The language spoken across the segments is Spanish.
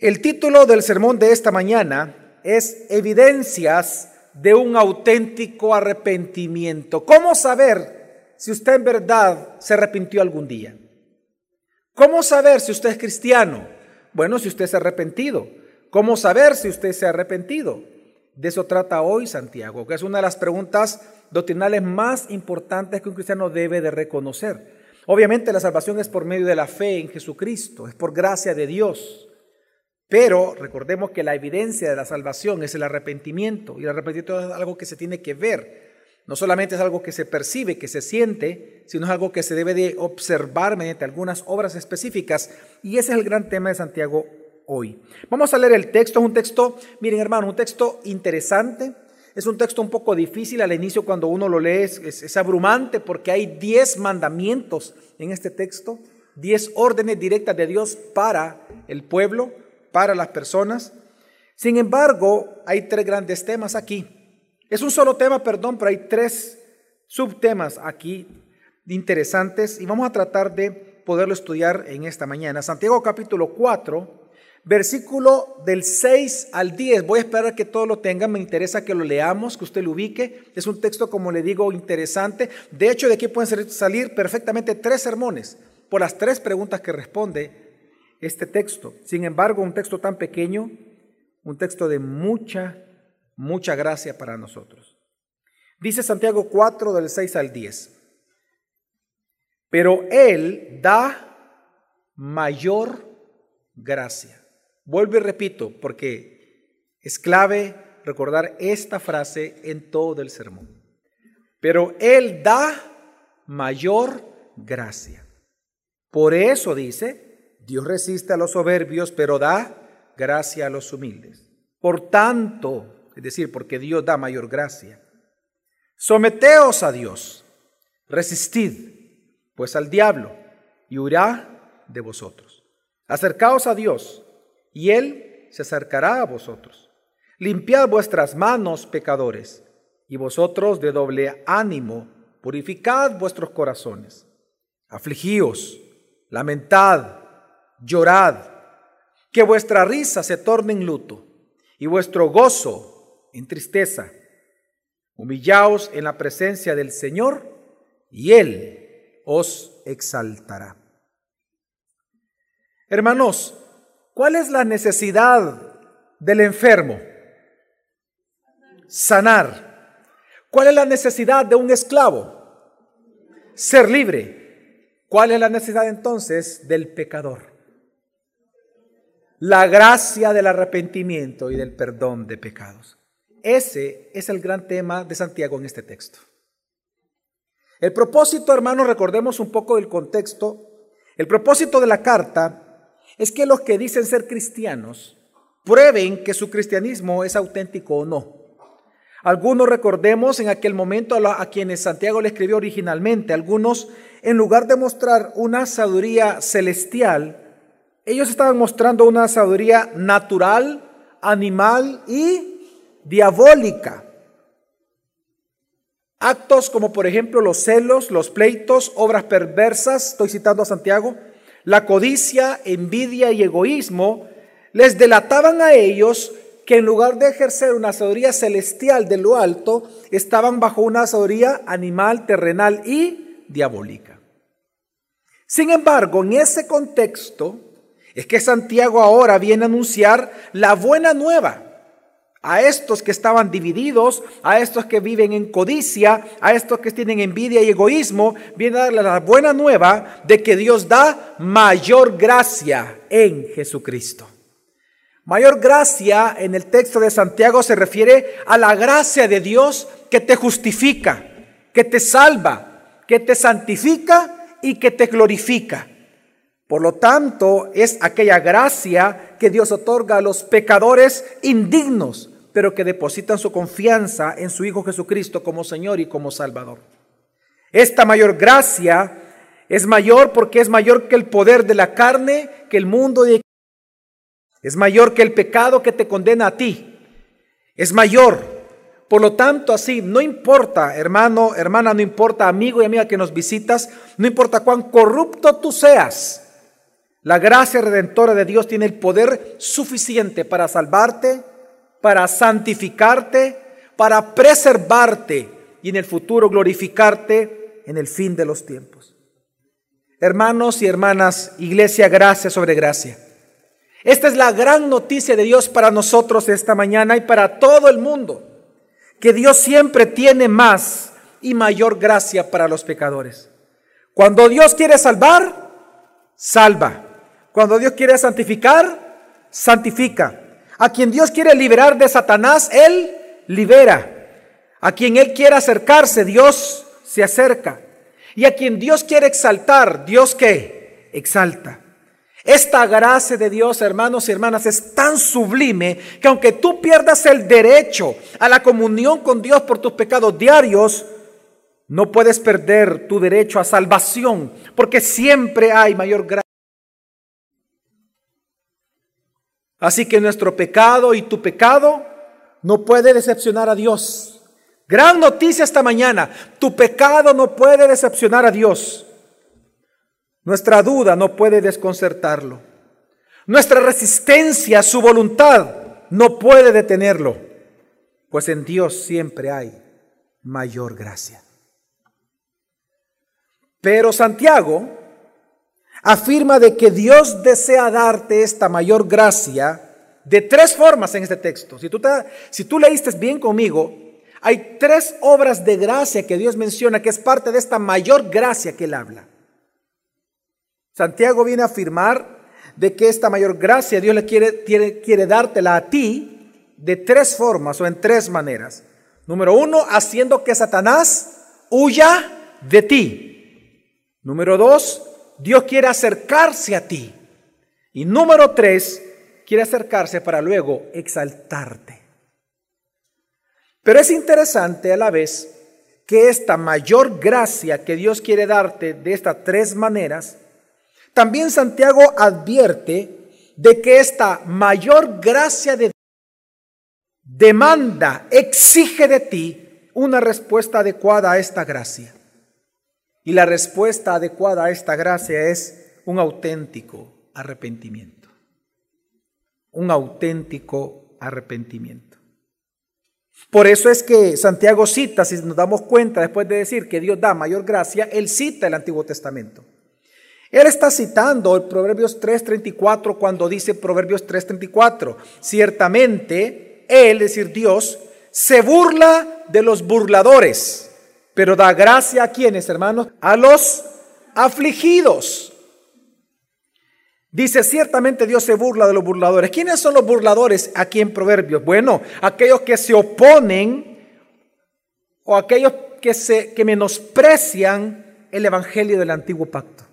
El título del sermón de esta mañana es Evidencias de un auténtico arrepentimiento. ¿Cómo saber si usted en verdad se arrepintió algún día? ¿Cómo saber si usted es cristiano? Bueno, si usted se ha arrepentido. ¿Cómo saber si usted se ha arrepentido? De eso trata hoy Santiago, que es una de las preguntas doctrinales más importantes que un cristiano debe de reconocer. Obviamente la salvación es por medio de la fe en Jesucristo, es por gracia de Dios. Pero recordemos que la evidencia de la salvación es el arrepentimiento y el arrepentimiento es algo que se tiene que ver. No solamente es algo que se percibe, que se siente, sino es algo que se debe de observar mediante algunas obras específicas. Y ese es el gran tema de Santiago hoy. Vamos a leer el texto. Es un texto, miren hermanos, un texto interesante. Es un texto un poco difícil al inicio cuando uno lo lee, es, es abrumante porque hay diez mandamientos en este texto, diez órdenes directas de Dios para el pueblo para las personas. Sin embargo, hay tres grandes temas aquí. Es un solo tema, perdón, pero hay tres subtemas aquí interesantes y vamos a tratar de poderlo estudiar en esta mañana. Santiago capítulo 4, versículo del 6 al 10. Voy a esperar que todos lo tengan, me interesa que lo leamos, que usted lo ubique. Es un texto, como le digo, interesante. De hecho, de aquí pueden salir perfectamente tres sermones por las tres preguntas que responde este texto. Sin embargo, un texto tan pequeño, un texto de mucha, mucha gracia para nosotros. Dice Santiago 4 del 6 al 10. Pero Él da mayor gracia. Vuelvo y repito, porque es clave recordar esta frase en todo el sermón. Pero Él da mayor gracia. Por eso dice, Dios resiste a los soberbios, pero da gracia a los humildes. Por tanto, es decir, porque Dios da mayor gracia, someteos a Dios, resistid pues al diablo y huirá de vosotros. Acercaos a Dios y Él se acercará a vosotros. Limpiad vuestras manos, pecadores, y vosotros de doble ánimo, purificad vuestros corazones. Afligíos, lamentad, llorad, que vuestra risa se torne en luto y vuestro gozo en tristeza. Humillaos en la presencia del Señor y Él os exaltará. Hermanos, ¿cuál es la necesidad del enfermo? Sanar. ¿Cuál es la necesidad de un esclavo? Ser libre. ¿Cuál es la necesidad entonces del pecador? La gracia del arrepentimiento y del perdón de pecados. Ese es el gran tema de Santiago en este texto. El propósito, hermanos, recordemos un poco del contexto. El propósito de la carta es que los que dicen ser cristianos prueben que su cristianismo es auténtico o no. Algunos recordemos en aquel momento a, quienes Santiago le escribió originalmente, algunos en lugar de mostrar una sabiduría celestial, ellos estaban mostrando una sabiduría natural, animal y diabólica. Actos como por ejemplo los celos, los pleitos, obras perversas, estoy citando a Santiago, la codicia, envidia y egoísmo, les delataban a ellos que en lugar de ejercer una sabiduría celestial de lo alto, estaban bajo una sabiduría animal, terrenal y diabólica. Sin embargo, en ese contexto, es que Santiago ahora viene a anunciar la buena nueva a estos que estaban divididos, a estos que viven en codicia, a estos que tienen envidia y egoísmo, viene a darle la buena nueva de que Dios da mayor gracia en Jesucristo. Mayor gracia en el texto de Santiago se refiere a la gracia de Dios que te justifica, que te salva, que te santifica y que te glorifica. Por lo tanto, es aquella gracia que Dios otorga a los pecadores indignos, pero que depositan su confianza en su Hijo Jesucristo como Señor y como Salvador. Esta mayor gracia es mayor porque es mayor que el poder de la carne, que el mundo y es mayor que el pecado que te condena a ti. Es mayor. Por lo tanto, así, no importa, hermano, hermana, no importa, amigo y amiga que nos visitas, no importa cuán corrupto tú seas, La gracia redentora de Dios tiene el poder suficiente para salvarte, para santificarte, para preservarte y en el futuro glorificarte en el fin de los tiempos. Hermanos y hermanas, iglesia, gracia sobre gracia. Esta es la gran noticia de Dios para nosotros esta mañana y para todo el mundo, que Dios siempre tiene más y mayor gracia para los pecadores. Cuando Dios quiere salvar, salva. Cuando Dios quiere santificar, santifica. A quien Dios quiere liberar de Satanás, Él libera. A quien Él quiere acercarse, Dios se acerca. Y a quien Dios quiere exaltar, Dios que exalta. Esta gracia de Dios, hermanos y hermanas, es tan sublime que aunque tú pierdas el derecho a la comunión con Dios por tus pecados diarios, no puedes perder tu derecho a salvación, porque siempre hay mayor gracia. Así que nuestro pecado y tu pecado no puede decepcionar a Dios. Gran noticia esta mañana, tu pecado no puede decepcionar a Dios. Nuestra duda no puede desconcertarlo. Nuestra resistencia a su voluntad no puede detenerlo, pues en Dios siempre hay mayor gracia. Pero Santiago afirma de que Dios desea darte esta mayor gracia de tres formas en este texto. Si tú, si tú leíste bien conmigo, hay tres obras de gracia que Dios menciona que es parte de esta mayor gracia que él habla. Santiago viene a afirmar de que esta mayor gracia Dios le quiere, quiere, quiere dártela a ti de tres formas o en tres maneras. Número uno, haciendo que Satanás huya de ti. Número dos, Dios quiere acercarse a ti. Y número tres, quiere acercarse para luego exaltarte. Pero es interesante a la vez que esta mayor gracia que Dios quiere darte de estas tres maneras, también Santiago advierte de que esta mayor gracia de demanda, exige de ti una respuesta adecuada a esta gracia. Y la respuesta adecuada a esta gracia es un auténtico arrepentimiento. Un auténtico arrepentimiento. Por eso es que Santiago cita, si nos damos cuenta, después de decir que Dios da mayor gracia, él cita el Antiguo Testamento. Él está citando el Proverbios 3:34 cuando dice Proverbios 3:34, ciertamente Él, es decir, Dios, se burla de los burladores pero da gracia a quienes, hermanos, a los afligidos. Dice, ciertamente Dios se burla de los burladores. ¿Quiénes son los burladores aquí en Proverbios? Bueno, aquellos que se oponen o aquellos que, se, que menosprecian el Evangelio del antiguo pacto.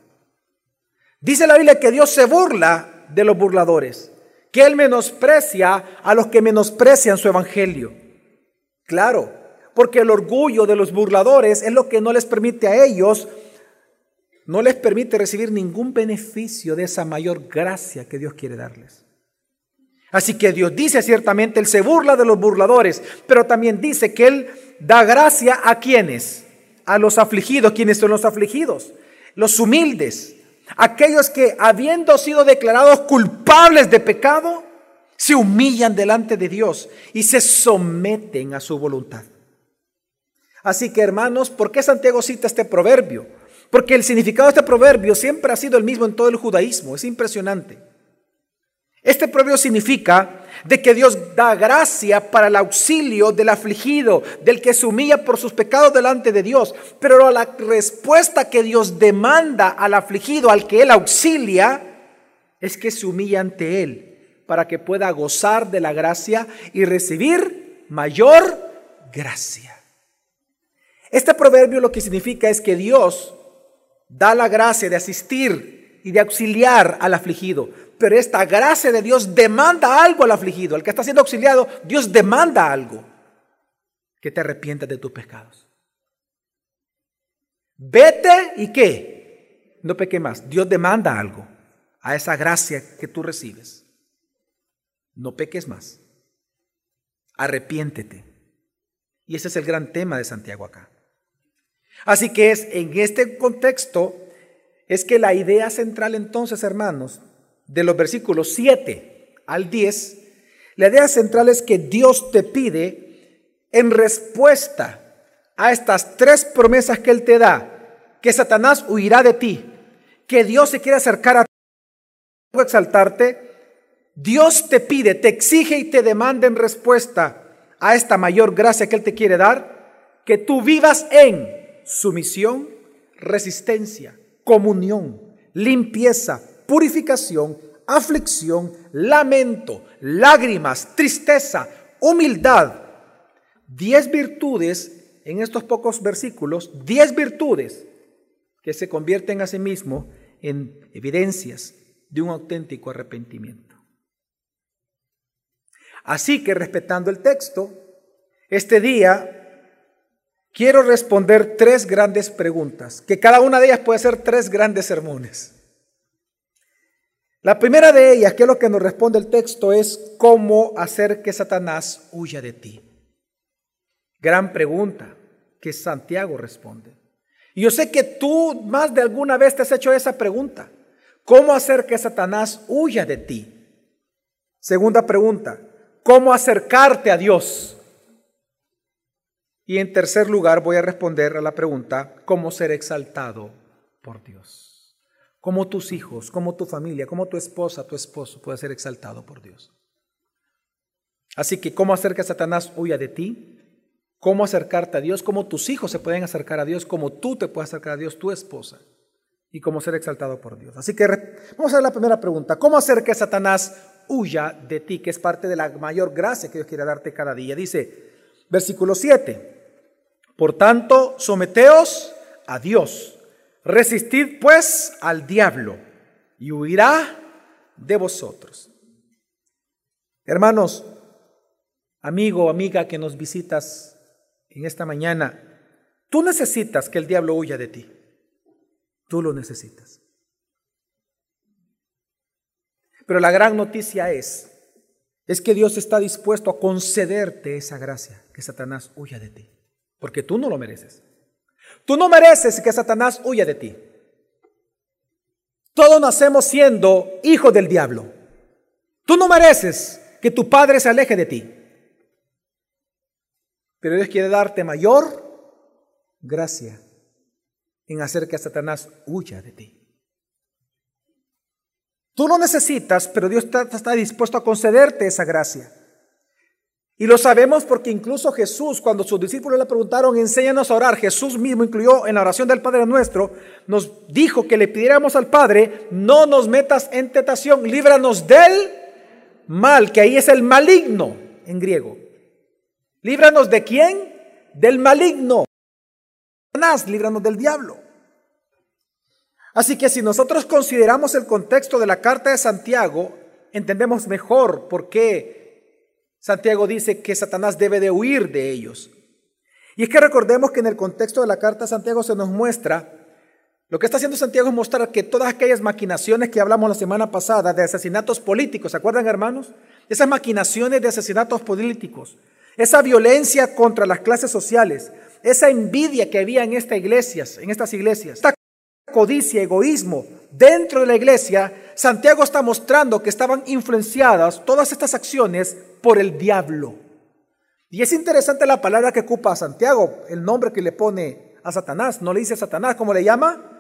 Dice la Biblia que Dios se burla de los burladores, que Él menosprecia a los que menosprecian su Evangelio. Claro, porque el orgullo de los burladores es lo que no les permite a ellos, no les permite recibir ningún beneficio de esa mayor gracia que Dios quiere darles. Así que Dios dice ciertamente, Él se burla de los burladores, pero también dice que Él da gracia a quienes, a los afligidos, quienes son los afligidos, los humildes, aquellos que habiendo sido declarados culpables de pecado, se humillan delante de Dios y se someten a su voluntad. Así que hermanos, ¿por qué Santiago cita este proverbio? Porque el significado de este proverbio siempre ha sido el mismo en todo el judaísmo, es impresionante. Este proverbio significa de que Dios da gracia para el auxilio del afligido, del que se humilla por sus pecados delante de Dios. Pero la respuesta que Dios demanda al afligido, al que Él auxilia, es que se humilla ante Él para que pueda gozar de la gracia y recibir mayor gracia. Este proverbio lo que significa es que Dios da la gracia de asistir y de auxiliar al afligido. Pero esta gracia de Dios demanda algo al afligido. Al que está siendo auxiliado, Dios demanda algo. Que te arrepientas de tus pecados. Vete y qué? No peque más. Dios demanda algo a esa gracia que tú recibes. No peques más. Arrepiéntete. Y ese es el gran tema de Santiago acá. Así que es en este contexto es que la idea central entonces, hermanos, de los versículos 7 al 10, la idea central es que Dios te pide en respuesta a estas tres promesas que Él te da, que Satanás huirá de ti, que Dios se quiere acercar a ti, exaltarte, Dios te pide, te exige y te demanda en respuesta a esta mayor gracia que Él te quiere dar, que tú vivas en sumisión, resistencia, comunión, limpieza, purificación, aflicción, lamento, lágrimas, tristeza, humildad. Diez virtudes en estos pocos versículos, diez virtudes que se convierten a sí mismo en evidencias de un auténtico arrepentimiento. Así que respetando el texto, este día quiero responder tres grandes preguntas, que cada una de ellas puede ser tres grandes sermones. La primera de ellas, que es lo que nos responde el texto, es cómo hacer que Satanás huya de ti. Gran pregunta que Santiago responde. Y yo sé que tú más de alguna vez te has hecho esa pregunta. ¿Cómo hacer que Satanás huya de ti? Segunda pregunta, ¿cómo acercarte a Dios? Y en tercer lugar voy a responder a la pregunta, ¿cómo ser exaltado por Dios? ¿Cómo tus hijos, cómo tu familia, cómo tu esposa, tu esposo puede ser exaltado por Dios? Así que, ¿cómo hacer que Satanás huya de ti? ¿Cómo acercarte a Dios? ¿Cómo tus hijos se pueden acercar a Dios? ¿Cómo tú te puedes acercar a Dios, tu esposa? Y cómo ser exaltado por Dios. Así que vamos a ver la primera pregunta. ¿Cómo hacer que Satanás huya de ti? Que es parte de la mayor gracia que Dios quiere darte cada día. Dice, versículo 7. Por tanto, someteos a Dios. Resistid pues al diablo y huirá de vosotros. Hermanos, amigo amiga que nos visitas en esta mañana, tú necesitas que el diablo huya de ti. Tú lo necesitas. Pero la gran noticia es, es que Dios está dispuesto a concederte esa gracia, que Satanás huya de ti porque tú no lo mereces. Tú no mereces que Satanás huya de ti. Todos nacemos siendo hijos del diablo. Tú no mereces que tu padre se aleje de ti. Pero Dios quiere darte mayor gracia en hacer que Satanás huya de ti. Tú lo necesitas, pero Dios está, está dispuesto a concederte esa gracia. Y lo sabemos porque incluso Jesús, cuando sus discípulos le preguntaron, enséñanos a orar, Jesús mismo incluyó en la oración del Padre nuestro, nos dijo que le pidiéramos al Padre, no nos metas en tentación, líbranos del mal, que ahí es el maligno en griego. Líbranos de quién? Del maligno. Líbranos del diablo. Así que si nosotros consideramos el contexto de la carta de Santiago, entendemos mejor por qué Santiago dice que Satanás debe de huir de ellos. Y es que recordemos que en el contexto de la carta de Santiago se nos muestra, lo que está haciendo Santiago es mostrar que todas aquellas maquinaciones que hablamos la semana pasada de asesinatos políticos, ¿se acuerdan hermanos? Esas maquinaciones de asesinatos políticos, esa violencia contra las clases sociales, esa envidia que había en estas iglesias, en estas iglesias, esta codicia, egoísmo dentro de la iglesia, Santiago está mostrando que estaban influenciadas todas estas acciones por el diablo. Y es interesante la palabra que ocupa Santiago, el nombre que le pone a Satanás. No le dice Satanás, ¿cómo le llama?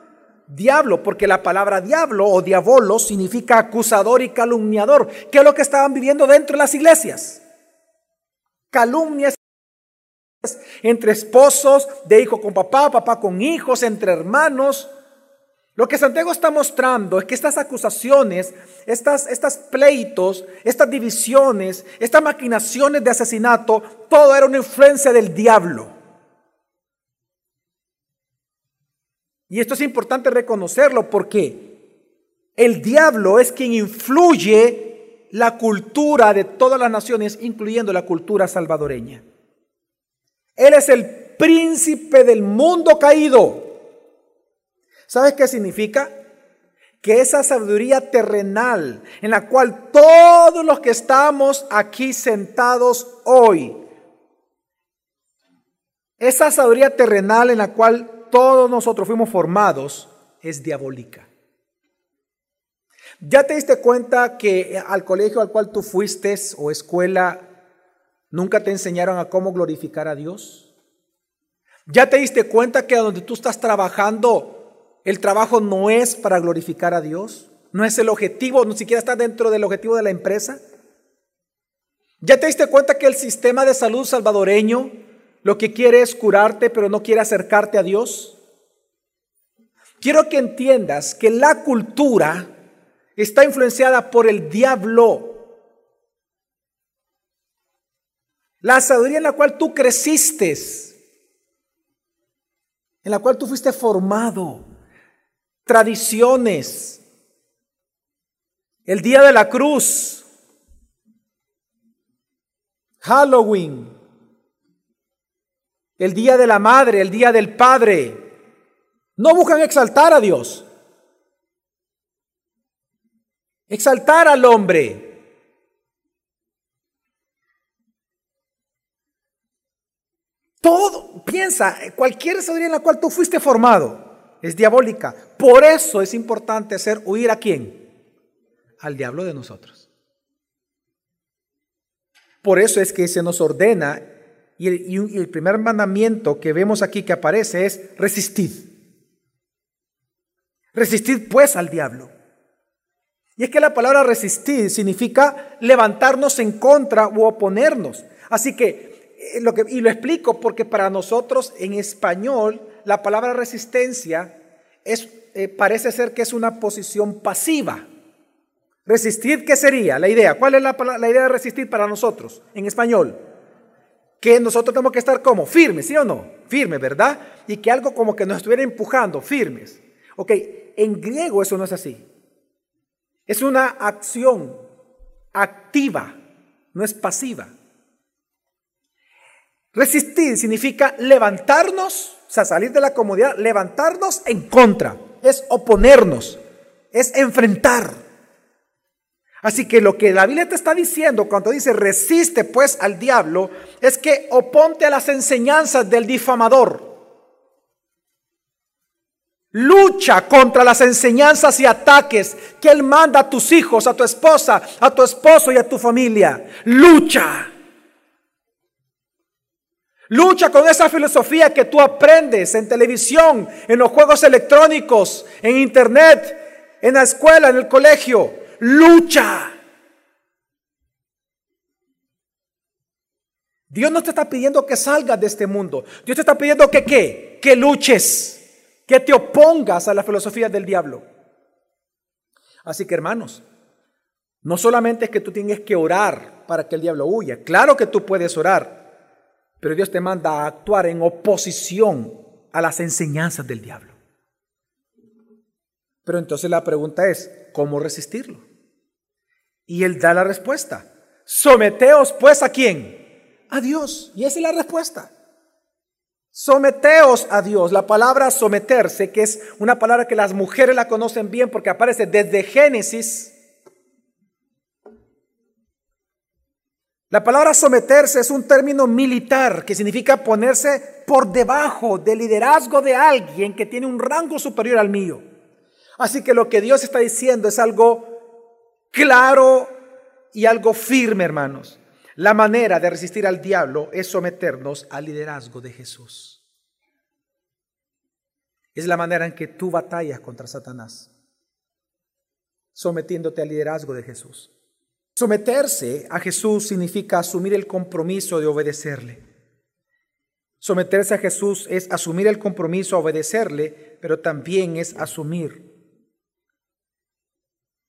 Diablo, porque la palabra diablo o diabolo significa acusador y calumniador, que es lo que estaban viviendo dentro de las iglesias. Calumnias entre esposos, de hijo con papá, papá con hijos, entre hermanos. Lo que Santiago está mostrando es que estas acusaciones, estas, estas pleitos, estas divisiones, estas maquinaciones de asesinato, todo era una influencia del diablo. Y esto es importante reconocerlo porque el diablo es quien influye la cultura de todas las naciones, incluyendo la cultura salvadoreña. Él es el príncipe del mundo caído. ¿Sabes qué significa? Que esa sabiduría terrenal en la cual todos los que estamos aquí sentados hoy, esa sabiduría terrenal en la cual todos nosotros fuimos formados es diabólica. ¿Ya te diste cuenta que al colegio al cual tú fuiste o escuela nunca te enseñaron a cómo glorificar a Dios? ¿Ya te diste cuenta que donde tú estás trabajando, el trabajo no es para glorificar a Dios? ¿No es el objetivo? ¿Ni siquiera está dentro del objetivo de la empresa? ¿Ya te diste cuenta que el sistema de salud salvadoreño lo que quiere es curarte, pero no quiere acercarte a Dios? Quiero que entiendas que la cultura está influenciada por el diablo. La sabiduría en la cual tú creciste, en la cual tú fuiste formado, tradiciones, el día de la cruz, Halloween, el día de la madre, el día del padre, no buscan exaltar a Dios. Exaltar al hombre. Todo, piensa, cualquier sabiduría en la cual tú fuiste formado es diabólica. Por eso es importante hacer huir a quién? Al diablo de nosotros. Por eso es que se nos ordena y el, primer mandamiento que vemos aquí que aparece es resistir. Resistir pues al diablo. Y es que la palabra resistir significa levantarnos en contra u oponernos. Así que, eh, lo que, y lo explico porque para nosotros en español la palabra resistencia es, eh, parece ser que es una posición pasiva. Resistir, ¿qué sería? La idea. ¿Cuál es la, la idea de resistir para nosotros en español? Que nosotros tenemos que estar como firmes, ¿sí o no? Firmes, ¿verdad? Y que algo como que nos estuviera empujando, firmes. Ok, en griego eso no es así. Es una acción activa, no es pasiva. Resistir significa levantarnos, sea, salir de la comodidad, levantarnos en contra, es oponernos, es enfrentar. Así que lo que la Biblia te está diciendo cuando dice resiste pues al diablo es que oponte a las enseñanzas del difamador. Lucha contra las enseñanzas y ataques que Él manda a tus hijos, a tu esposa, a tu esposo y a tu familia. Lucha. Lucha con esa filosofía que tú aprendes en televisión, en los juegos electrónicos, en internet, en la escuela, en el colegio. Lucha. Dios no te está pidiendo que salgas de este mundo. Dios te está pidiendo que qué? Que luches que te opongas a la filosofía del diablo. Así que hermanos, no solamente es que tú tienes que orar para que el diablo huya, claro que tú puedes orar, pero Dios te manda a actuar en oposición a las enseñanzas del diablo. Pero entonces la pregunta es, ¿cómo resistirlo? Y él da la respuesta. Someteos pues a quién? A Dios. Y esa es la respuesta. Someteos a Dios. La palabra someterse, que es una palabra que las mujeres la conocen bien porque aparece desde Génesis. La palabra someterse es un término militar que significa ponerse por debajo del liderazgo de alguien que tiene un rango superior al mío. Así que lo que Dios está diciendo es algo claro y algo firme, hermanos. La manera de resistir al diablo es someternos al liderazgo de Jesús. Es la manera en que tú batallas contra Satanás, sometiéndote al liderazgo de Jesús. Someterse a Jesús significa asumir el compromiso de obedecerle. Someterse a Jesús es asumir el compromiso a obedecerle, pero también es asumir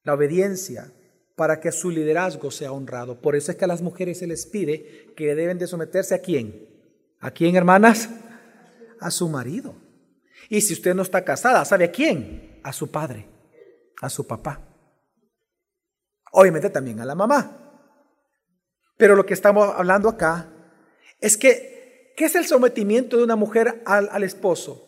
la obediencia para que su liderazgo sea honrado. Por eso es que a las mujeres se les pide que deben de someterse a quién. ¿A quién, hermanas? A su marido. Y si usted no está casada, ¿sabe a quién? A su padre, a su papá. Obviamente también a la mamá. Pero lo que estamos hablando acá es que, ¿qué es el sometimiento de una mujer al, esposo?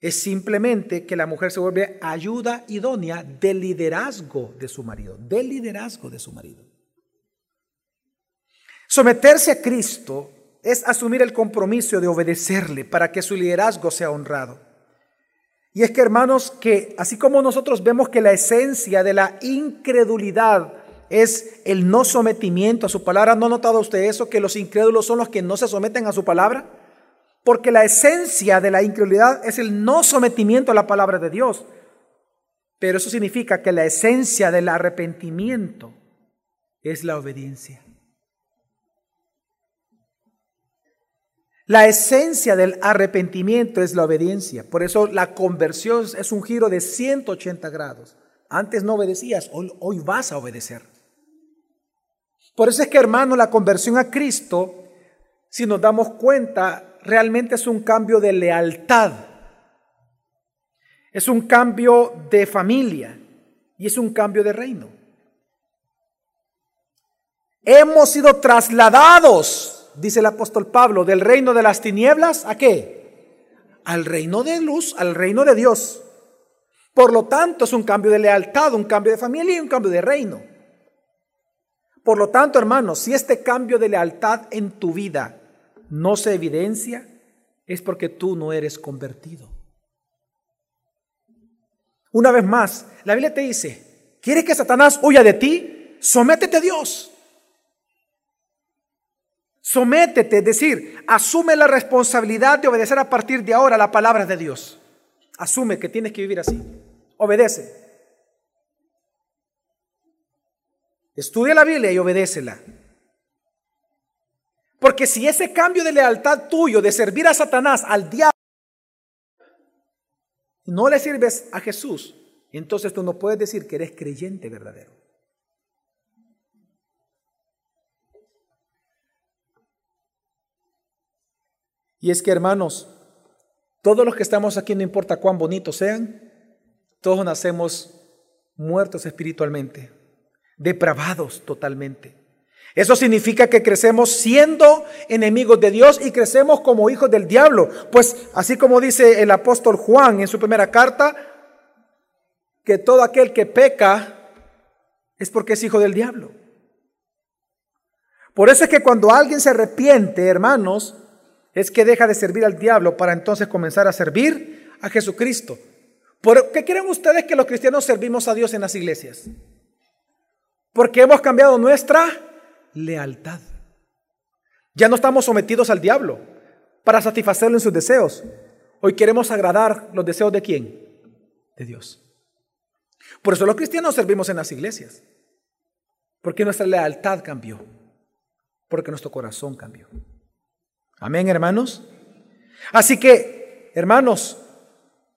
Es simplemente que la mujer se vuelve ayuda idónea del liderazgo de su marido, del liderazgo de su marido. Someterse a Cristo es asumir el compromiso de obedecerle para que su liderazgo sea honrado. Y es que hermanos, que así como nosotros vemos que la esencia de la incredulidad es el no sometimiento a su palabra, ¿no ha notado usted eso? Que los incrédulos son los que no se someten a su palabra. Porque la esencia de la incredulidad es el no sometimiento a la palabra de Dios. Pero eso significa que la esencia del arrepentimiento es la obediencia. La esencia del arrepentimiento es la obediencia. Por eso la conversión es un giro de 180 grados. Antes no obedecías, hoy, hoy, vas a obedecer. Por eso es que, hermano, la conversión a Cristo, si nos damos cuenta, realmente es un cambio de lealtad. Es un cambio de familia y es un cambio de reino. Hemos sido trasladados dice el apóstol Pablo, del reino de las tinieblas, ¿a qué? Al reino de luz, al reino de Dios. Por lo tanto, es un cambio de lealtad, un cambio de familia y un cambio de reino. Por lo tanto, hermanos, si este cambio de lealtad en tu vida no se evidencia, es porque tú no eres convertido. Una vez más, la Biblia te dice, ¿quieres que Satanás huya de ti? Sométete a Dios. Sométete, es decir, asume la responsabilidad de obedecer a partir de ahora la palabra de Dios. Asume que tienes que vivir así. Obedece. Estudia la Biblia y obedécela. Porque si ese cambio de lealtad tuyo de servir a Satanás, al diablo, no le sirves a Jesús, entonces tú no puedes decir que eres creyente verdadero. Y es que, hermanos, todos los que estamos aquí, no importa cuán bonitos sean, todos nacemos muertos espiritualmente, depravados totalmente. Eso significa que crecemos siendo enemigos de Dios y crecemos como hijos del diablo. Pues así como dice el apóstol Juan en su primera carta, que todo aquel que peca es porque es hijo del diablo. Por eso es que cuando alguien se arrepiente, hermanos, es que deja de servir al diablo para entonces comenzar a servir a Jesucristo. ¿Por qué creen ustedes que los cristianos servimos a Dios en las iglesias? Porque hemos cambiado nuestra lealtad. Ya no estamos sometidos al diablo para satisfacerlo en sus deseos. Hoy queremos agradar los deseos de quién? De Dios. Por eso los cristianos servimos en las iglesias. Porque nuestra lealtad cambió. Porque nuestro corazón cambió. Amén, hermanos. Así que, hermanos,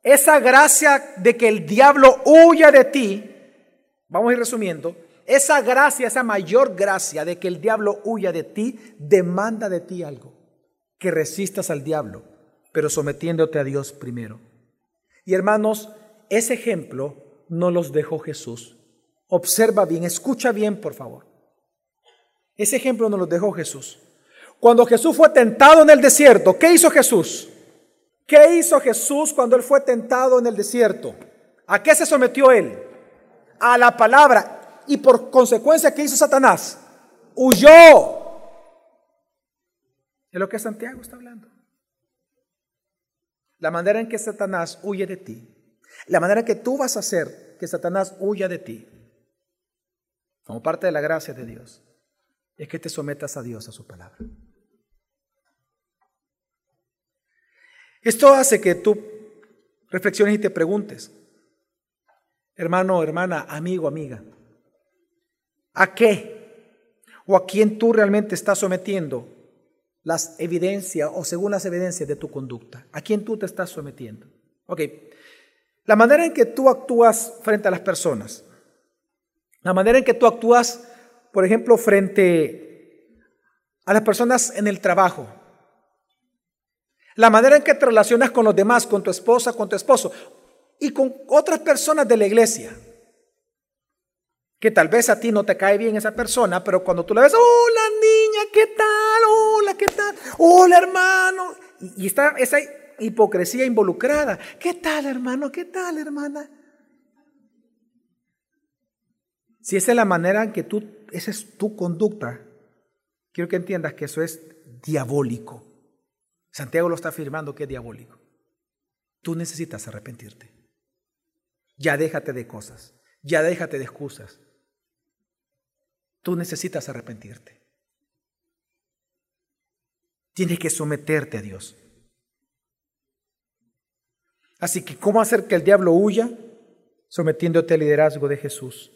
esa gracia de que el diablo huya de ti, vamos a ir resumiendo, esa gracia, esa mayor gracia de que el diablo huya de ti, demanda de ti algo, que resistas al diablo, pero sometiéndote a Dios primero. Y hermanos, ese ejemplo no los dejó Jesús. Observa bien, escucha bien, por favor. Ese ejemplo no los dejó Jesús. Cuando Jesús fue tentado en el desierto, ¿qué hizo Jesús? ¿Qué hizo Jesús cuando él fue tentado en el desierto? ¿A qué se sometió él? A la palabra. Y por consecuencia, ¿qué hizo Satanás? Huyó. Es lo que Santiago está hablando. La manera en que Satanás huye de ti. La manera en que tú vas a hacer que Satanás huya de ti. Como parte de la gracia de Dios. Es que te sometas a Dios, a su palabra. Esto hace que tú reflexiones y te preguntes, hermano, hermana, amigo, amiga, ¿a qué o a quién tú realmente estás sometiendo las evidencias o según las evidencias de tu conducta? ¿A quién tú te estás sometiendo? Ok, la manera en que tú actúas frente a las personas, la manera en que tú actúas, por ejemplo, frente a las personas en el trabajo, la manera en que te relacionas con los demás, con tu esposa, con tu esposo y con otras personas de la iglesia. Que tal vez a ti no te cae bien esa persona, pero cuando tú la ves, hola niña, ¿qué tal? Hola, ¿qué tal? Hola hermano. Y, está esa hipocresía involucrada. ¿Qué tal hermano? ¿Qué tal hermana? Si esa es la manera en que tú, esa es tu conducta, quiero que entiendas que eso es diabólico. Santiago lo está afirmando que es diabólico. Tú necesitas arrepentirte. Ya déjate de cosas, ya déjate de excusas. Tú necesitas arrepentirte. Tienes que someterte a Dios. Así que, ¿cómo hacer que el diablo huya? Sometiéndote al liderazgo de Jesús.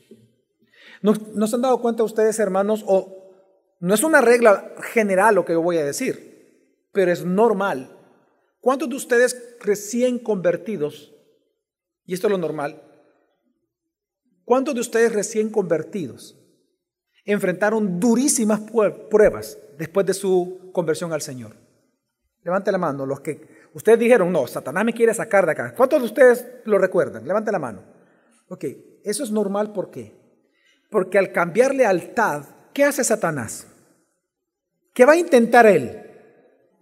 ¿No, se han dado cuenta ustedes, hermanos? O no es una regla general lo que yo voy a decir, pero es normal. ¿Cuántos de ustedes recién convertidos, y esto es lo normal, cuántos de ustedes recién convertidos enfrentaron durísimas pruebas después de su conversión al Señor? Levante la mano, los que ustedes dijeron, no, Satanás me quiere sacar de acá. ¿Cuántos de ustedes lo recuerdan? Levante la mano. Ok, eso es normal, ¿por qué? Porque al cambiar lealtad, ¿qué hace Satanás? ¿Qué va a intentar él?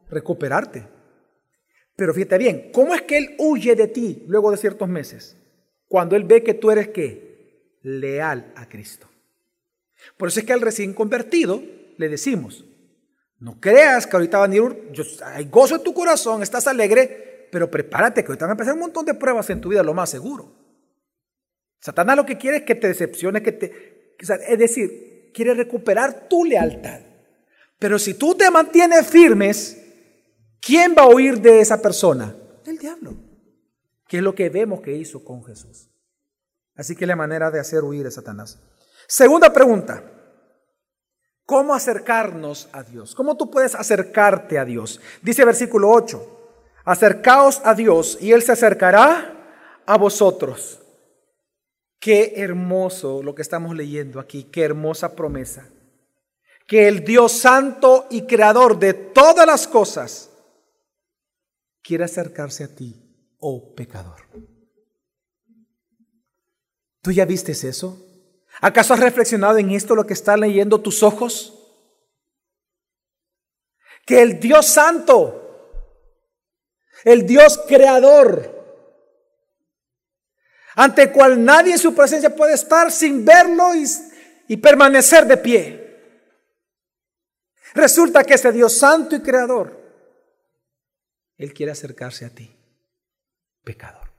Recuperarte. Pero fíjate bien, ¿cómo es que él huye de ti luego de ciertos meses? Cuando él ve que tú eres qué? Leal a Cristo. Por eso es que al recién convertido le decimos, no creas que ahorita va a venir, hay gozo en tu corazón, estás alegre, pero prepárate que ahorita van a empezar un montón de pruebas en tu vida, lo más seguro. Satanás lo que quiere es que te decepciones, que te, es decir, quiere recuperar tu lealtad. Pero si tú te mantienes firmes, ¿quién va a huir de esa persona? El diablo. Que es lo que vemos que hizo con Jesús. Así que la manera de hacer huir a Satanás. Segunda pregunta. ¿Cómo acercarnos a Dios? ¿Cómo tú puedes acercarte a Dios? Dice versículo 8. Acercaos a Dios y Él se acercará a vosotros. Qué hermoso lo que estamos leyendo aquí, qué hermosa promesa. Que el Dios santo y creador de todas las cosas quiere acercarse a ti, oh pecador. ¿Tú ya vistes eso? ¿Acaso has reflexionado en esto lo que están leyendo tus ojos? Que el Dios santo, el Dios creador, ante cual nadie en su presencia puede estar sin verlo y, permanecer de pie. Resulta que ese Dios santo y creador, Él quiere acercarse a ti, pecador.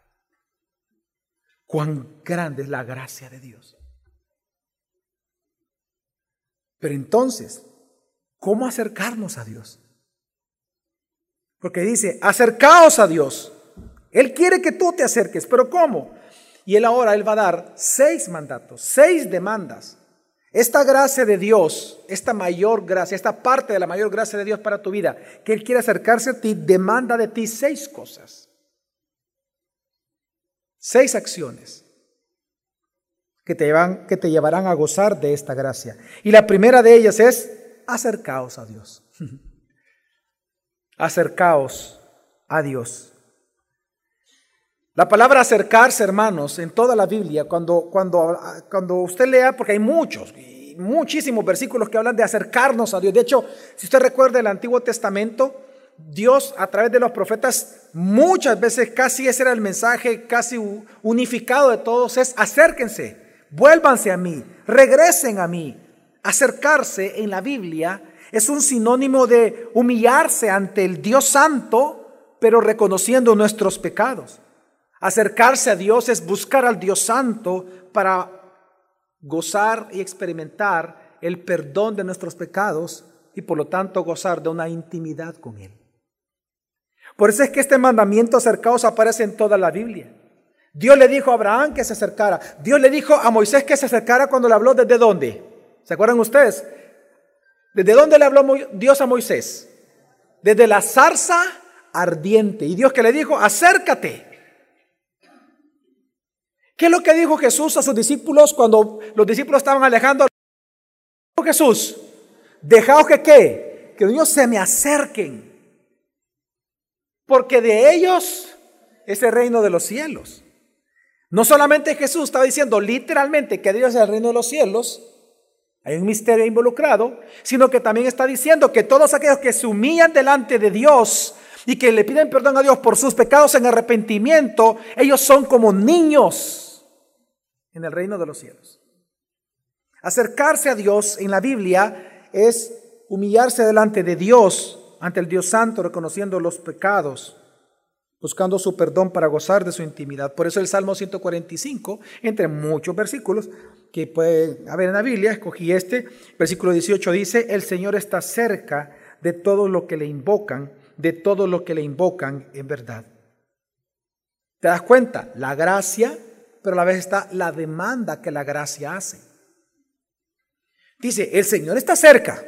Cuán grande es la gracia de Dios. Pero entonces, ¿cómo acercarnos a Dios? Porque dice, acercaos a Dios. Él quiere que tú te acerques, pero ¿cómo? Y Él ahora, Él va a dar seis mandatos, seis demandas. Esta gracia de Dios, esta mayor gracia, esta parte de la mayor gracia de Dios para tu vida, que Él quiere acercarse a ti, demanda de ti seis cosas. Seis acciones que te, llevan, que te llevarán a gozar de esta gracia. Y la primera de ellas es acercaos a Dios. acercaos a Dios. La palabra acercarse, hermanos, en toda la Biblia, cuando, cuando, cuando usted lea, porque hay muchos, muchísimos versículos que hablan de acercarnos a Dios. De hecho, si usted recuerda el Antiguo Testamento, Dios a través de los profetas muchas veces casi ese era el mensaje casi unificado de todos, es acérquense, vuélvanse a mí, regresen a mí. Acercarse en la Biblia es un sinónimo de humillarse ante el Dios Santo, pero reconociendo nuestros pecados. Acercarse a Dios es buscar al Dios Santo para gozar y experimentar el perdón de nuestros pecados y por lo tanto gozar de una intimidad con Él. Por eso es que este mandamiento acercaos aparece en toda la Biblia. Dios le dijo a Abraham que se acercara. Dios le dijo a Moisés que se acercara cuando le habló desde dónde. ¿Se acuerdan ustedes? ¿Desde dónde le habló Dios a Moisés? Desde la zarza ardiente. Y Dios que le dijo, acércate. ¿Qué es lo que dijo Jesús a sus discípulos cuando los discípulos estaban alejando? Jesús, dejaos que qué, que ellos se me acerquen, porque de ellos es el reino de los cielos. No solamente Jesús estaba diciendo literalmente que Dios es el reino de los cielos, hay un misterio involucrado, sino que también está diciendo que todos aquellos que se humillan delante de Dios y que le piden perdón a Dios por sus pecados en arrepentimiento, ellos son como niños en el reino de los cielos. Acercarse a Dios en la Biblia es humillarse delante de Dios, ante el Dios Santo, reconociendo los pecados buscando su perdón para gozar de su intimidad. Por eso el Salmo 145, entre muchos versículos que puede haber en la Biblia, escogí este, versículo 18 dice, el Señor está cerca de todo lo que le invocan, de todo lo que le invocan en verdad. ¿Te das cuenta? La gracia, pero a la vez está la demanda que la gracia hace. Dice, el Señor está cerca,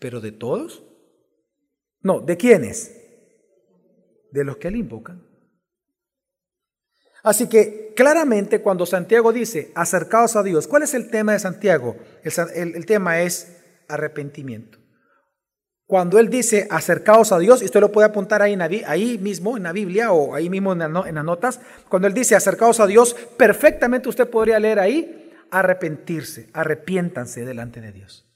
pero de todos. No, ¿de quiénes? De los que le invocan. Así que claramente cuando Santiago dice, acercaos a Dios, ¿cuál es el tema de Santiago? El, tema es arrepentimiento. Cuando él dice acercaos a Dios, y usted lo puede apuntar ahí, ahí mismo en la Biblia o ahí mismo en, en las notas, cuando él dice acercaos a Dios, perfectamente usted podría leer ahí arrepentirse, arrepiéntanse delante de Dios.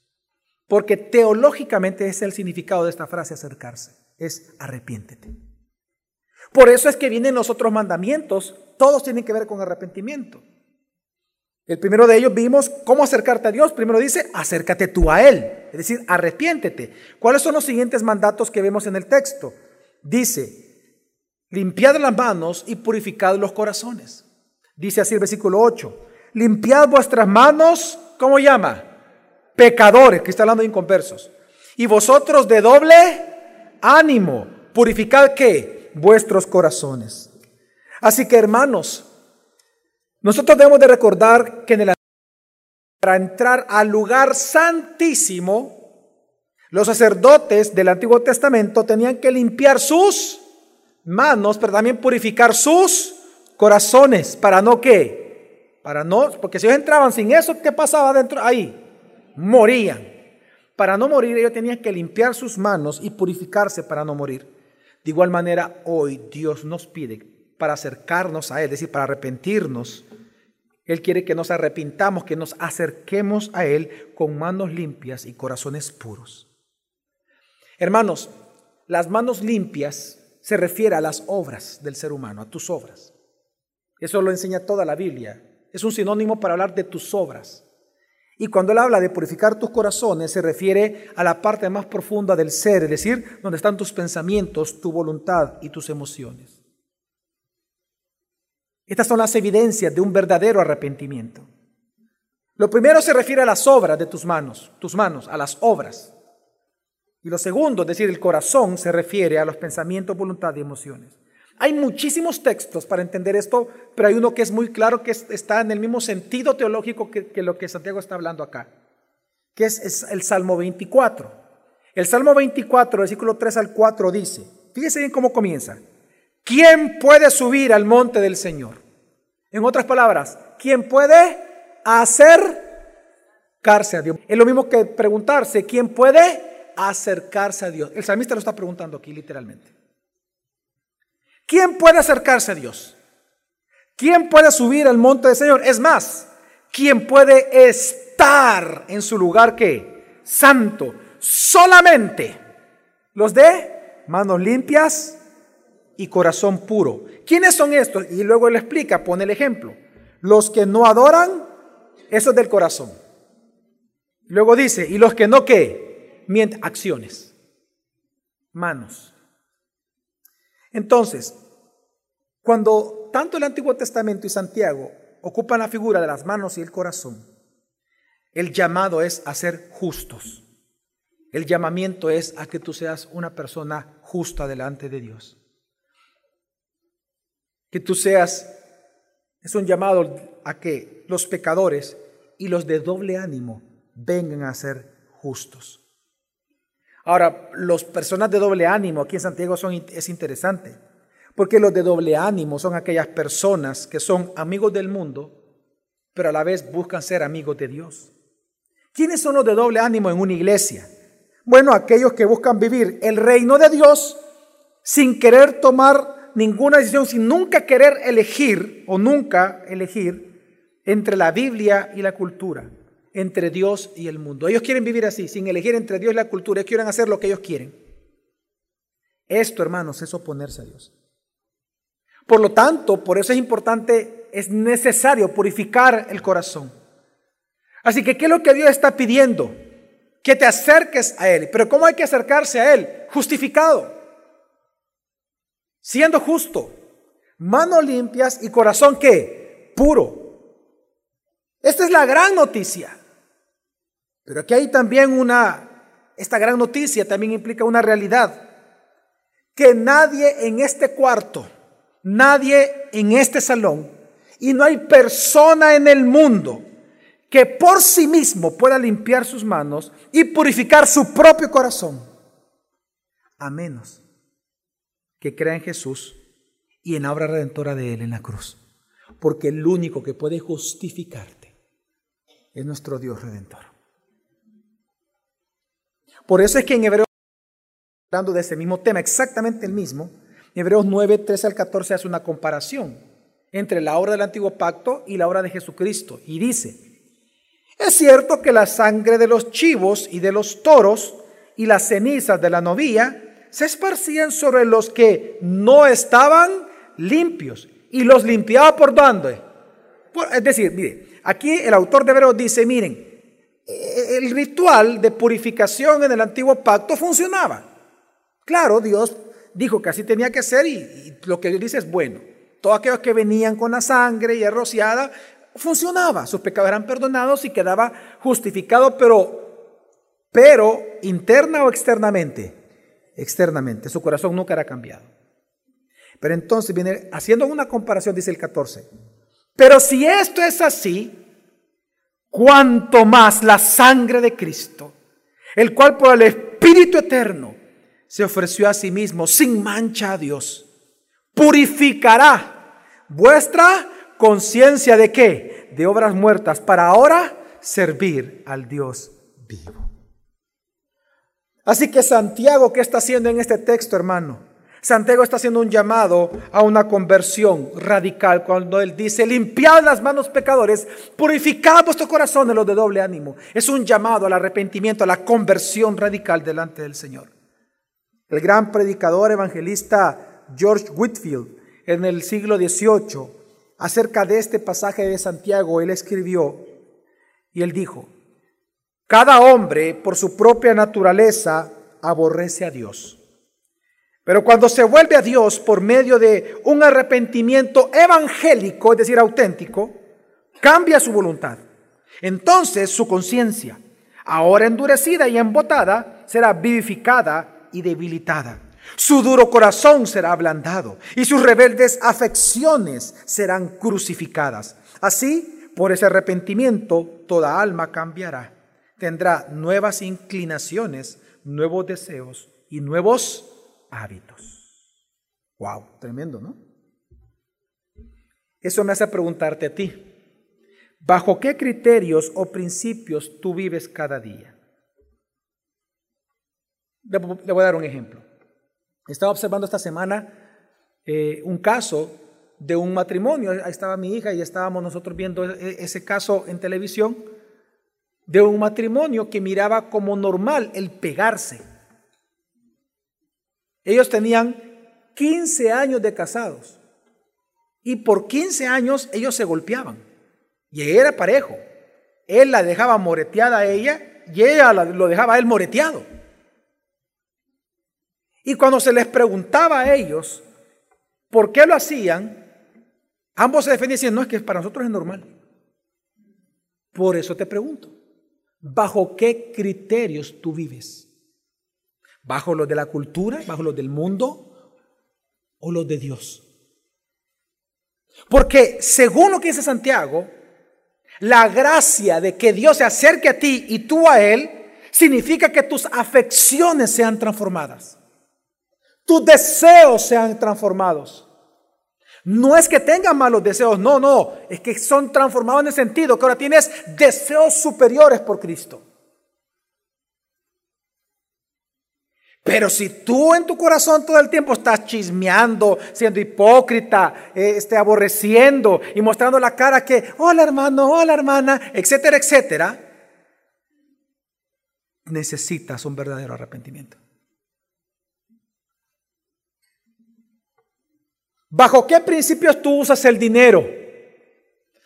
Porque teológicamente es el significado de esta frase acercarse, es arrepiéntete. Por eso es que vienen los otros mandamientos, todos tienen que ver con arrepentimiento. El primero de ellos vimos cómo acercarte a Dios. Primero dice, acércate tú a Él, es decir, arrepiéntete. ¿Cuáles son los siguientes mandatos que vemos en el texto? Dice, limpiad las manos y purificad los corazones. Dice así el versículo 8, limpiad vuestras manos, ¿cómo llama? Pecadores, que está hablando de inconversos. Y vosotros de doble ánimo, purificad qué? Vuestros corazones. Así que hermanos, nosotros debemos de recordar que en el para entrar al lugar santísimo, los sacerdotes del Antiguo Testamento tenían que limpiar sus manos, pero también purificar sus corazones, para no qué, para no, porque si ellos entraban sin eso, ¿qué pasaba dentro ahí? Morían. Para no morir, ellos tenían que limpiar sus manos y purificarse para no morir. De igual manera, hoy Dios nos pide para acercarnos a Él, es decir, para arrepentirnos. Él quiere que nos arrepintamos, que nos acerquemos a Él con manos limpias y corazones puros. Hermanos, las manos limpias se refiere a las obras del ser humano, a tus obras. Eso lo enseña toda la Biblia. Es un sinónimo para hablar de tus obras. Y cuando él habla de purificar tus corazones, se refiere a la parte más profunda del ser, es decir, donde están tus pensamientos, tu voluntad y tus emociones. Estas son las evidencias de un verdadero arrepentimiento. Lo primero se refiere a las obras de tus manos, tus manos, a las obras. Y lo segundo, es decir, el corazón, se refiere a los pensamientos, voluntad y emociones. Hay muchísimos textos para entender esto, pero hay uno que es muy claro que está en el mismo sentido teológico que, lo que Santiago está hablando acá, que es, es, el Salmo 24. El Salmo 24, versículo 3 al 4 dice, fíjese bien cómo comienza, ¿quién puede subir al monte del Señor? En otras palabras, ¿quién puede acercarse a Dios? Es lo mismo que preguntarse, ¿quién puede acercarse a Dios? El salmista lo está preguntando aquí literalmente. ¿Quién puede acercarse a Dios? ¿Quién puede subir al monte del Señor? Es más, ¿quién puede estar en su lugar que santo? Solamente los de manos limpias y corazón puro. ¿Quiénes son estos? Y luego él explica, pone el ejemplo. Los que no adoran, eso es del corazón. Luego dice, ¿y los que no qué? Mienten, acciones, manos. Entonces, cuando tanto el Antiguo Testamento y Santiago ocupan la figura de las manos y el corazón, el llamado es a ser justos. El llamamiento es a que tú seas una persona justa delante de Dios. Que tú seas, es un llamado a que los pecadores y los de doble ánimo vengan a ser justos. Ahora, las personas de doble ánimo aquí en Santiago son, es interesante, porque los de doble ánimo son aquellas personas que son amigos del mundo, pero a la vez buscan ser amigos de Dios. ¿Quiénes son los de doble ánimo en una iglesia? Bueno, aquellos que buscan vivir el reino de Dios sin querer tomar ninguna decisión, sin nunca querer elegir o nunca elegir entre la Biblia y la cultura entre Dios y el mundo. Ellos quieren vivir así, sin elegir entre Dios y la cultura. Ellos quieren hacer lo que ellos quieren. Esto, hermanos, es oponerse a Dios. Por lo tanto, por eso es importante, es necesario purificar el corazón. Así que, ¿qué es lo que Dios está pidiendo? Que te acerques a Él. Pero ¿cómo hay que acercarse a Él? Justificado. Siendo justo, manos limpias y corazón que puro. Esta es la gran noticia. Pero aquí hay también una, esta gran noticia también implica una realidad, que nadie en este cuarto, nadie en este salón, y no hay persona en el mundo que por sí mismo pueda limpiar sus manos y purificar su propio corazón, a menos que crea en Jesús y en la obra redentora de Él en la cruz. Porque el único que puede justificarte es nuestro Dios redentor. Por eso es que en Hebreos, hablando de ese mismo tema, exactamente el mismo, Hebreos 9, 13 al 14 hace una comparación entre la obra del antiguo pacto y la obra de Jesucristo. Y dice, es cierto que la sangre de los chivos y de los toros y las cenizas de la novilla se esparcían sobre los que no estaban limpios y los limpiaba por dónde. es decir, mire, aquí el autor de Hebreos dice, miren, e-, el ritual de purificación en el antiguo pacto funcionaba. Claro, Dios dijo que así tenía que ser y, lo que Dios dice es bueno. Todos aquellos que venían con la sangre y rociada, funcionaba. Sus pecados eran perdonados y quedaba justificado, pero, pero interna o externamente. Externamente, su corazón nunca era cambiado. Pero entonces viene haciendo una comparación, dice el 14. Pero si esto es así, cuanto más la sangre de Cristo, el cual por el Espíritu Eterno se ofreció a sí mismo sin mancha a Dios, purificará vuestra conciencia de qué? De obras muertas para ahora servir al Dios vivo. Así que Santiago, ¿qué está haciendo en este texto, hermano? Santiago está haciendo un llamado a una conversión radical cuando él dice, limpiad las manos pecadores, purificad vuestro corazón de los de doble ánimo. Es un llamado al arrepentimiento, a la conversión radical delante del Señor. El gran predicador evangelista George Whitfield en el siglo XVIII, acerca de este pasaje de Santiago, él escribió y él dijo, cada hombre por su propia naturaleza aborrece a Dios pero cuando se vuelve a Dios por medio de un arrepentimiento evangélico, es decir, auténtico, cambia su voluntad. Entonces su conciencia, ahora endurecida y embotada, será vivificada y debilitada. Su duro corazón será ablandado y sus rebeldes afecciones serán crucificadas. Así, por ese arrepentimiento, toda alma cambiará. Tendrá nuevas inclinaciones, nuevos deseos y nuevos hábitos. Wow, tremendo, ¿no? Eso me hace preguntarte a ti, ¿bajo qué criterios o principios tú vives cada día? Le voy a dar un ejemplo. Estaba observando esta semana eh, un caso de un matrimonio. Ahí estaba mi hija y estábamos nosotros viendo e, ese caso en televisión de un matrimonio que miraba como normal el pegarse. Ellos tenían 15 años de casados y por 15 años ellos se golpeaban y era parejo. Él la dejaba moreteada a ella y ella lo dejaba a él moreteado. Y cuando se les preguntaba a ellos por qué lo hacían, ambos se defendían diciendo, no, es que para nosotros es normal. Por eso te pregunto, ¿bajo qué criterios tú vives? ¿Bajo los de la cultura? ¿Bajo los del mundo? ¿O los de Dios? Porque según lo que dice Santiago, la gracia de que Dios se acerque a ti y tú a Él significa que tus afecciones sean transformadas. Tus deseos sean transformados. No es que tengas malos deseos, no, no, es que son transformados en el sentido que ahora tienes deseos superiores por Cristo. Pero si tú en tu corazón todo el tiempo estás chismeando, siendo hipócrita, eh, este, aborreciendo y mostrando la cara que, hola hermano, hola hermana, etcétera, etcétera, necesitas un verdadero arrepentimiento. ¿Bajo qué principios tú usas el dinero?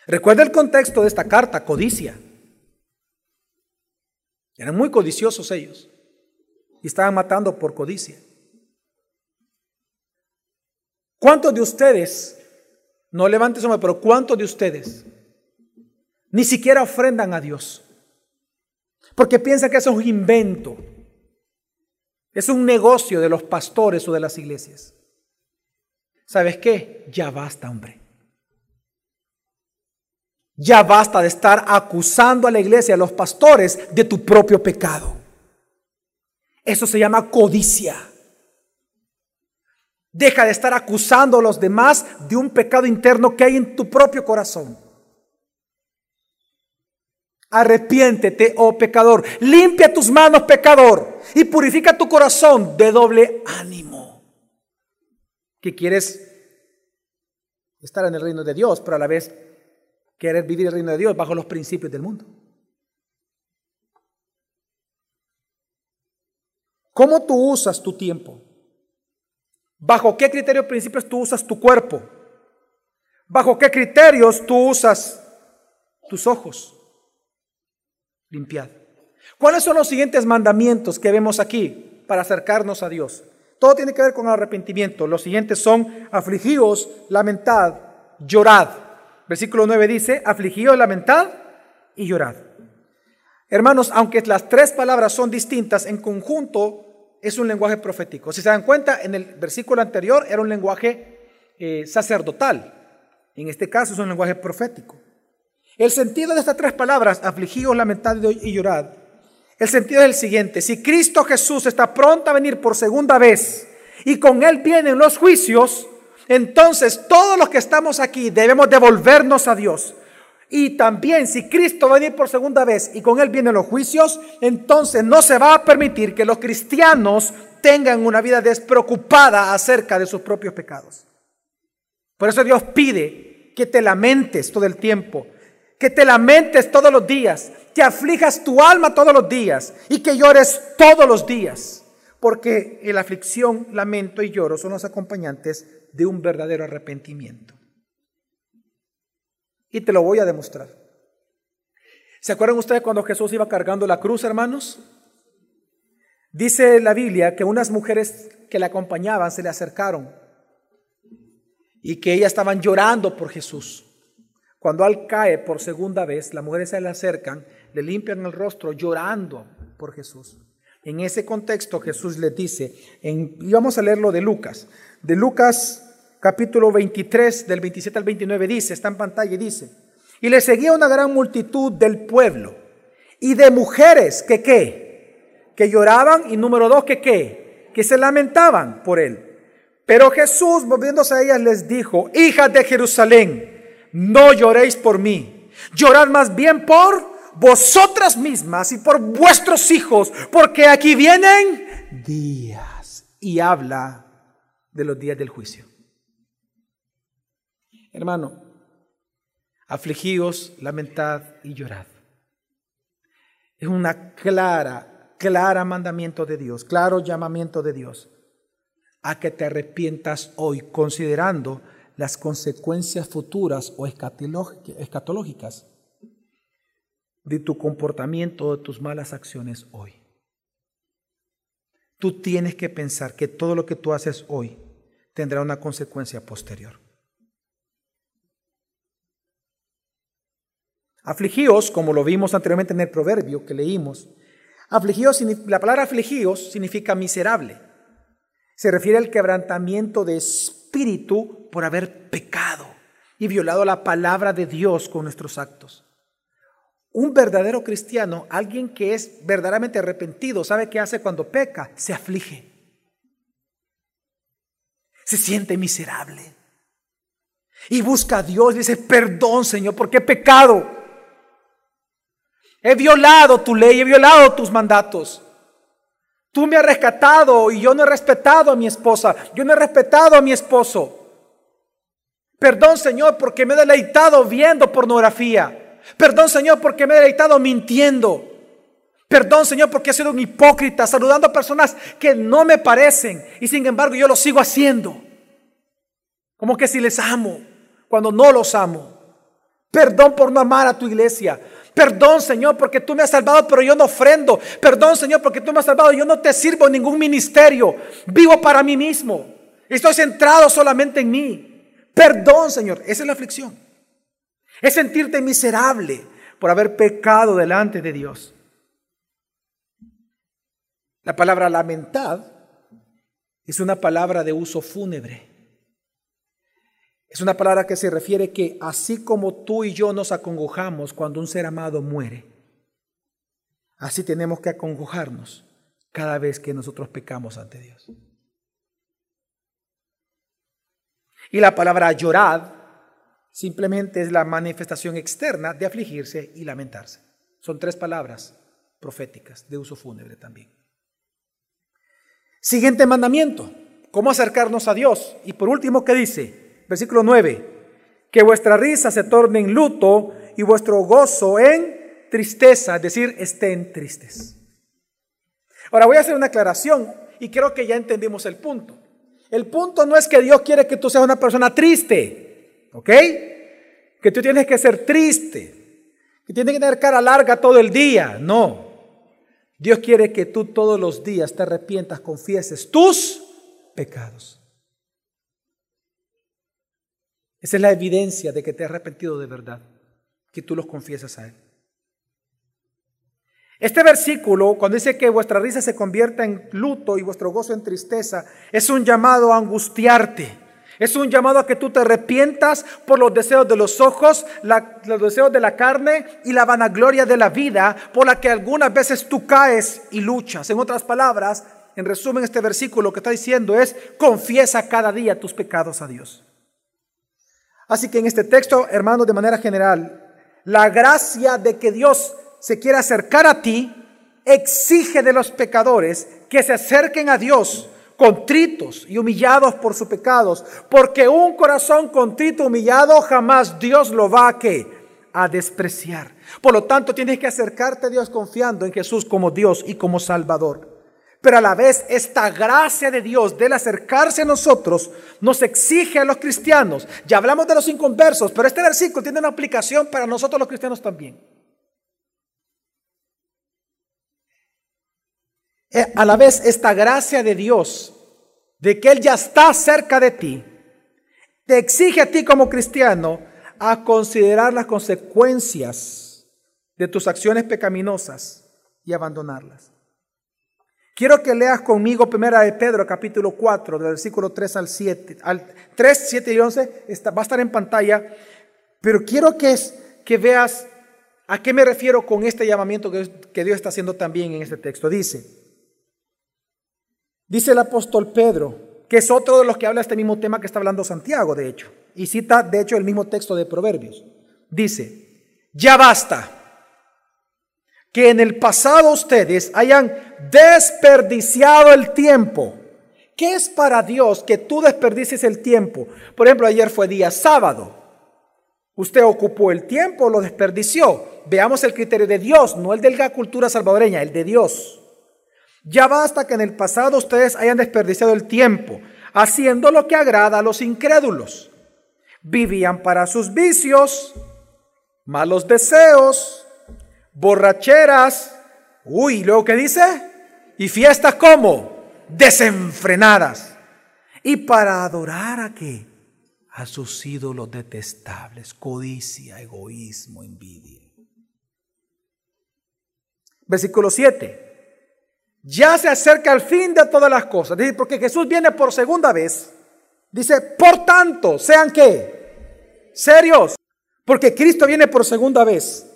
Recuerda el contexto de esta carta, codicia. Eran muy codiciosos ellos y estaban matando por codicia. ¿Cuántos de ustedes, no levantes su mano, pero cuántos de ustedes ni siquiera ofrendan a Dios? Porque piensan que eso es un invento. Es un negocio de los pastores o de las iglesias. ¿Sabes qué? Ya basta, hombre. Ya basta de estar acusando a la iglesia, a los pastores, de tu propio pecado. Eso se llama codicia. Deja de estar acusando a los demás de un pecado interno que hay en tu propio corazón. Arrepiéntete, oh pecador. Limpia tus manos, pecador. Y purifica tu corazón de doble ánimo. Que quieres estar en el reino de Dios, pero a la vez querer vivir el reino de Dios bajo los principios del mundo. ¿Cómo tú usas tu tiempo? ¿Bajo qué criterios principios tú usas tu cuerpo? ¿Bajo qué criterios tú usas tus ojos? limpiad. ¿Cuáles son los siguientes mandamientos que vemos aquí para acercarnos a Dios? Todo tiene que ver con arrepentimiento. Los siguientes son afligíos, lamentad, llorad. Versículo 9 dice, afligíos, lamentad y llorad. Hermanos, aunque las tres palabras son distintas, en conjunto es un lenguaje profético. Si se dan cuenta, en el versículo anterior era un lenguaje eh, sacerdotal. En este caso es un lenguaje profético. El sentido de estas tres palabras, afligidos, lamentad y llorad, el sentido es el siguiente. Si Cristo Jesús está pronto a venir por segunda vez y con Él vienen los juicios, entonces todos los que estamos aquí debemos devolvernos a Dios. Y también si Cristo va a venir por segunda vez y con Él vienen los juicios, entonces no se va a permitir que los cristianos tengan una vida despreocupada acerca de sus propios pecados. Por eso Dios pide que te lamentes todo el tiempo, que te lamentes todos los días, que aflijas tu alma todos los días y que llores todos los días. Porque la aflicción, lamento y lloro son los acompañantes de un verdadero arrepentimiento. Y te lo voy a demostrar. ¿Se acuerdan ustedes cuando Jesús iba cargando la cruz, hermanos? Dice la Biblia que unas mujeres que le acompañaban se le acercaron y que ellas estaban llorando por Jesús. Cuando Él cae por segunda vez, las mujeres se le acercan, le limpian el rostro llorando por Jesús. En ese contexto Jesús les dice, y vamos a leerlo de Lucas, de Lucas capítulo 23, del 27 al 29 dice, está en pantalla y dice, y le seguía una gran multitud del pueblo y de mujeres que qué, que lloraban y número dos que qué, que se lamentaban por él. Pero Jesús, volviéndose a ellas, les dijo, hijas de Jerusalén, no lloréis por mí, llorad más bien por vosotras mismas y por vuestros hijos, porque aquí vienen días. Y habla de los días del juicio. Hermano, afligíos, lamentad y llorad. Es una clara, clara mandamiento de Dios, claro llamamiento de Dios a que te arrepientas hoy considerando las consecuencias futuras o escatológicas de tu comportamiento o de tus malas acciones hoy. Tú tienes que pensar que todo lo que tú haces hoy tendrá una consecuencia posterior. Afligíos, como lo vimos anteriormente en el proverbio que leímos, afligíos, la palabra afligíos significa miserable. Se refiere al quebrantamiento de espíritu por haber pecado y violado la palabra de Dios con nuestros actos. Un verdadero cristiano, alguien que es verdaderamente arrepentido, ¿sabe qué hace cuando peca? Se aflige. Se siente miserable. Y busca a Dios y dice, perdón Señor, porque he pecado. He violado tu ley, he violado tus mandatos. Tú me has rescatado y yo no he respetado a mi esposa, yo no he respetado a mi esposo. Perdón Señor porque me he deleitado viendo pornografía. Perdón Señor porque me he deleitado mintiendo. Perdón Señor porque he sido un hipócrita saludando a personas que no me parecen y sin embargo yo lo sigo haciendo. Como que si les amo cuando no los amo. Perdón por no amar a tu iglesia. Perdón, Señor, porque tú me has salvado, pero yo no ofrendo. Perdón, Señor, porque tú me has salvado, yo no te sirvo en ningún ministerio. Vivo para mí mismo. Estoy centrado solamente en mí. Perdón, Señor. Esa es la aflicción. Es sentirte miserable por haber pecado delante de Dios. La palabra lamentar es una palabra de uso fúnebre. Es una palabra que se refiere que así como tú y yo nos acongojamos cuando un ser amado muere, así tenemos que acongojarnos cada vez que nosotros pecamos ante Dios. Y la palabra llorad simplemente es la manifestación externa de afligirse y lamentarse. Son tres palabras proféticas de uso fúnebre también. Siguiente mandamiento, ¿cómo acercarnos a Dios? Y por último, ¿qué dice? Versículo 9, que vuestra risa se torne en luto y vuestro gozo en tristeza, es decir, estén tristes. Ahora voy a hacer una aclaración y creo que ya entendimos el punto. El punto no es que Dios quiere que tú seas una persona triste. ¿Ok? Que tú tienes que ser triste, que tienes que tener cara larga todo el día. No. Dios quiere que tú todos los días te arrepientas, confieses tus pecados. Esa es la evidencia de que te has arrepentido de verdad, que tú los confiesas a Él. Este versículo, cuando dice que vuestra risa se convierta en luto y vuestro gozo en tristeza, es un llamado a angustiarte. Es un llamado a que tú te arrepientas por los deseos de los ojos, los deseos de la carne y la vanagloria de la vida por la que algunas veces tú caes y luchas. En otras palabras, en resumen, este versículo lo que está diciendo es, confiesa cada día tus pecados a Dios. Así que en este texto, hermanos, de manera general, la gracia de que Dios se quiera acercar a ti exige de los pecadores que se acerquen a Dios contritos y humillados por sus pecados, porque un corazón contrito, humillado, jamás Dios lo va a que a despreciar. Por lo tanto, tienes que acercarte a Dios confiando en Jesús como Dios y como Salvador. Pero a la vez esta gracia de Dios del acercarse a nosotros nos exige a los cristianos. Ya hablamos de los inconversos, pero este versículo tiene una aplicación para nosotros los cristianos también. A la vez esta gracia de Dios, de que Él ya está cerca de ti, te exige a ti como cristiano a considerar las consecuencias de tus acciones pecaminosas y abandonarlas. Quiero que leas conmigo primera de Pedro capítulo 4, del versículo 3 al 7, al 3, 7 y 11, está, va a estar en pantalla, pero quiero que, es, que veas a qué me refiero con este llamamiento que Dios está haciendo también en este texto. Dice, Dice el apóstol Pedro, que es otro de los que habla este mismo tema que está hablando Santiago, de hecho, y cita, de hecho, el mismo texto de Proverbios. Dice, ya basta que en el pasado ustedes hayan desperdiciado el tiempo. ¿Qué es para Dios que tú desperdicies el tiempo? Por ejemplo, ayer fue día sábado. Usted ocupó el tiempo, lo desperdició. Veamos el criterio de Dios, no el de la cultura salvadoreña, el de Dios. Ya basta que en el pasado ustedes hayan desperdiciado el tiempo haciendo lo que agrada a los incrédulos. Vivían para sus vicios, malos deseos, borracheras, uy, luego qué dice? Y fiestas como desenfrenadas. Y para adorar a qué? A sus ídolos detestables, codicia, egoísmo, envidia. Versículo 7 ya se acerca el fin de todas las cosas. porque Jesús viene por segunda vez. Dice, por tanto, sean qué? Serios. Porque Cristo viene por segunda vez.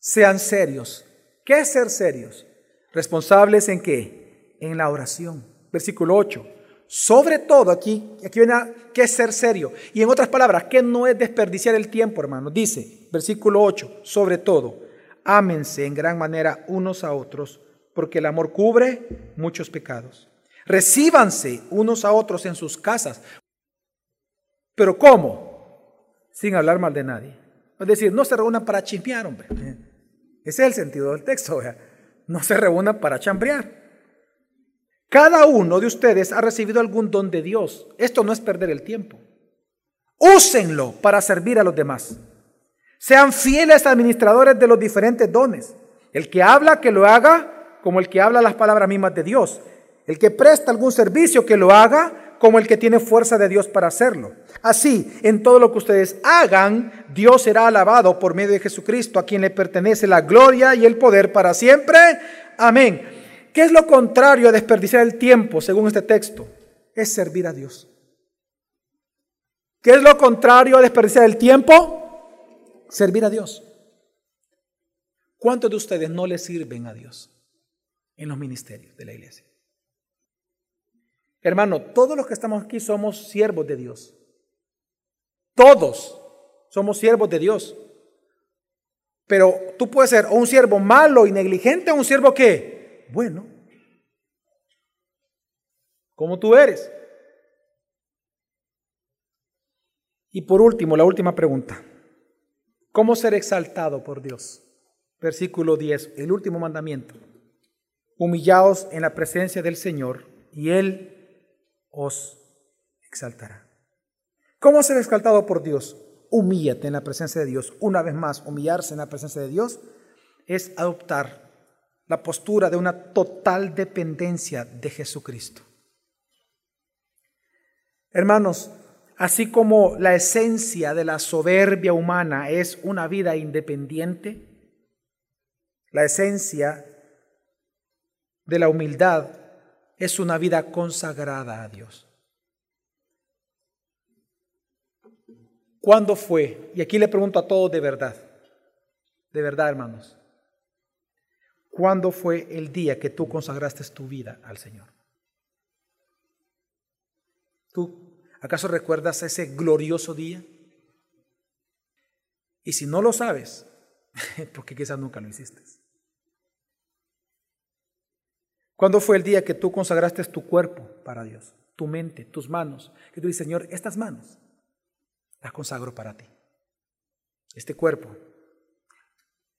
Sean serios. ¿Qué ser serios? Responsables en qué? En la oración. Versículo 8. Sobre todo aquí, aquí viene a, qué ser serio. Y en otras palabras, ¿qué no es desperdiciar el tiempo, hermano? Dice, versículo 8, sobre todo, ámense en gran manera unos a otros porque el amor cubre muchos pecados. Recíbanse unos a otros en sus casas. Pero ¿cómo? Sin hablar mal de nadie. Es decir, no se reúnan para chismear, hombre. Ese es el sentido del texto. No se reúnan para chambrear. Cada uno de ustedes ha recibido algún don de Dios. Esto no es perder el tiempo. Úsenlo para servir a los demás. Sean fieles administradores de los diferentes dones. El que habla, que lo haga como el que habla las palabras mismas de Dios. El que presta algún servicio, que lo haga como el que tiene fuerza de Dios para hacerlo. Así, en todo lo que ustedes hagan, Dios será alabado por medio de Jesucristo, a quien le pertenece la gloria y el poder para siempre. Amén. ¿Qué es lo contrario a desperdiciar el tiempo, según este texto? Es servir a Dios. ¿Qué es lo contrario a desperdiciar el tiempo? Servir a Dios. ¿Cuántos de ustedes no le sirven a Dios en los ministerios de la iglesia? Hermano, todos los que estamos aquí somos siervos de Dios. Todos somos siervos de Dios. Pero tú puedes ser un siervo malo y negligente o un siervo que, bueno, como tú eres. Y por último, la última pregunta. ¿Cómo ser exaltado por Dios? Versículo 10, el último mandamiento. Humillaos en la presencia del Señor y Él os exaltará. ¿Cómo ser exaltado por Dios? Humíllate en la presencia de Dios. Una vez más, humillarse en la presencia de Dios es adoptar la postura de una total dependencia de Jesucristo. Hermanos, así como la esencia de la soberbia humana es una vida independiente, la esencia de la humildad es una vida consagrada a Dios. ¿Cuándo fue? Y aquí le pregunto a todos de verdad, de verdad hermanos, ¿cuándo fue el día que tú consagraste tu vida al Señor? ¿Tú ¿Acaso recuerdas ese glorioso día? Y si no lo sabes, porque quizás nunca lo hiciste. ¿Cuándo fue el día que tú consagraste tu cuerpo para Dios? Tu mente, tus manos. Que tú dices, Señor, estas manos las consagro para ti. Este cuerpo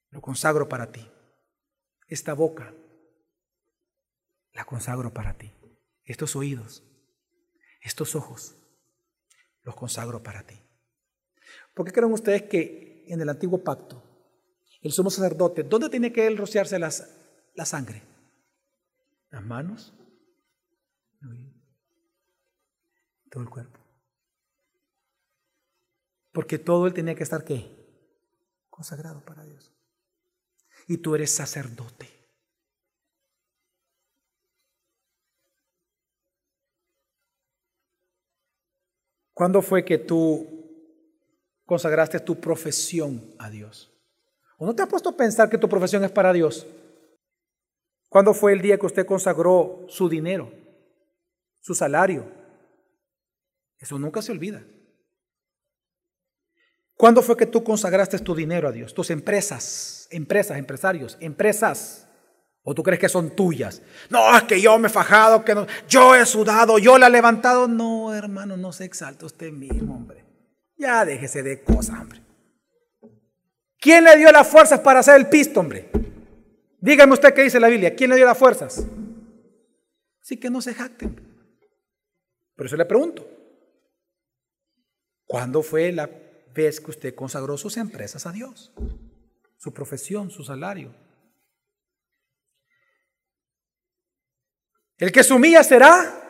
lo consagro para ti. Esta boca la consagro para ti. Estos oídos, estos ojos, los consagro para ti. ¿Por qué creen ustedes que en el antiguo pacto, el sumo sacerdote, ¿dónde tiene que él rociarse la sangre? ¿Las manos? Todo el cuerpo. Porque todo él tenía que estar qué? Consagrado para Dios. Y tú eres sacerdote. ¿Cuándo fue que tú consagraste tu profesión a Dios? ¿O no te has puesto a pensar que tu profesión es para Dios? ¿Cuándo fue el día que usted consagró su dinero, su salario? Eso nunca se olvida. ¿Cuándo fue que tú consagraste tu dinero a Dios? Tus empresas, empresas, empresarios, empresas. ¿O tú crees que son tuyas? No, es que yo me he fajado, que no, yo he sudado, yo la he levantado. No, hermano, no se exalta usted mismo, hombre. Ya déjese de cosas, hombre. ¿Quién le dio las fuerzas para hacer el pisto, hombre? Dígame usted qué dice la Biblia. ¿Quién le dio las fuerzas? Así que no se jacten. Por eso le pregunto. ¿Cuándo fue la vez que usted consagró sus empresas a Dios? Su profesión, su salario. El que se humilla será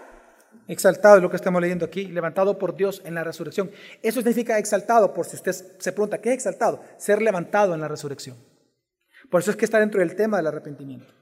exaltado, es lo que estamos leyendo aquí, levantado por Dios en la resurrección. Eso significa exaltado, por si usted se pregunta, ¿qué es exaltado? Ser levantado en la resurrección. Por eso es que está dentro del tema del arrepentimiento.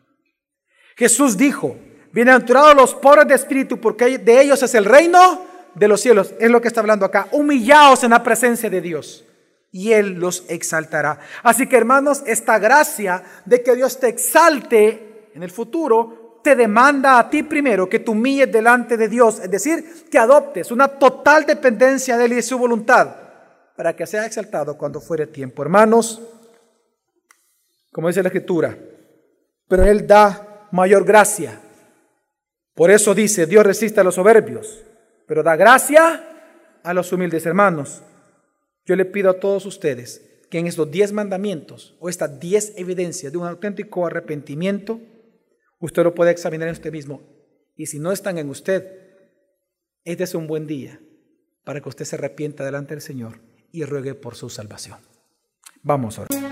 Jesús dijo, bienaventurados los pobres de espíritu, porque de ellos es el reino de los cielos. Es lo que está hablando acá. Humillaos en la presencia de Dios y Él los exaltará. Así que hermanos, esta gracia de que Dios te exalte en el futuro te demanda a ti primero que tú humilles delante de Dios, es decir, que adoptes una total dependencia de Él y de su voluntad, para que sea exaltado cuando fuere tiempo. Hermanos, como dice la Escritura, pero Él da mayor gracia. Por eso dice, Dios resiste a los soberbios, pero da gracia a los humildes hermanos. Yo le pido a todos ustedes que en estos diez mandamientos o estas diez evidencias de un auténtico arrepentimiento, Usted lo puede examinar en usted mismo. Y si no están en usted, este es un buen día para que usted se arrepienta delante del Señor y ruegue por su salvación. Vamos a.